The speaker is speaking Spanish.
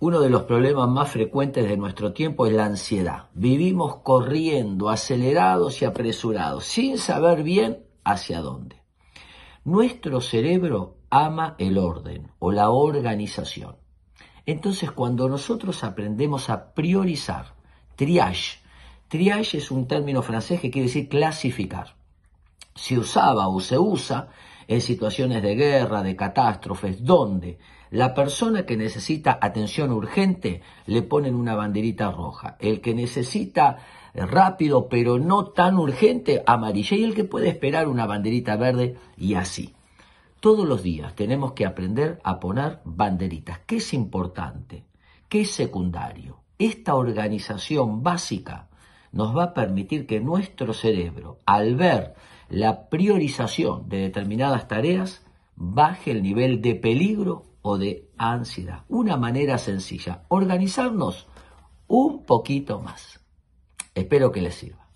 uno de los problemas más frecuentes de nuestro tiempo es la ansiedad. Vivimos corriendo, acelerados y apresurados, sin saber bien hacia dónde. Nuestro cerebro ama el orden o la organización. Entonces, cuando nosotros aprendemos a priorizar, triage, triage es un término francés que quiere decir clasificar. Se usaba o se usa en situaciones de guerra, de catástrofes, donde la persona que necesita atención urgente le ponen una banderita roja. El que necesita rápido pero no tan urgente, amarilla. Y el que puede esperar una banderita verde y así. Todos los días tenemos que aprender a poner banderitas. ¿Qué es importante? ¿Qué es secundario? Esta organización básica nos va a permitir que nuestro cerebro, al ver la priorización de determinadas tareas, baje el nivel de peligro o de ansiedad. Una manera sencilla, organizarnos un poquito más. Espero que les sirva.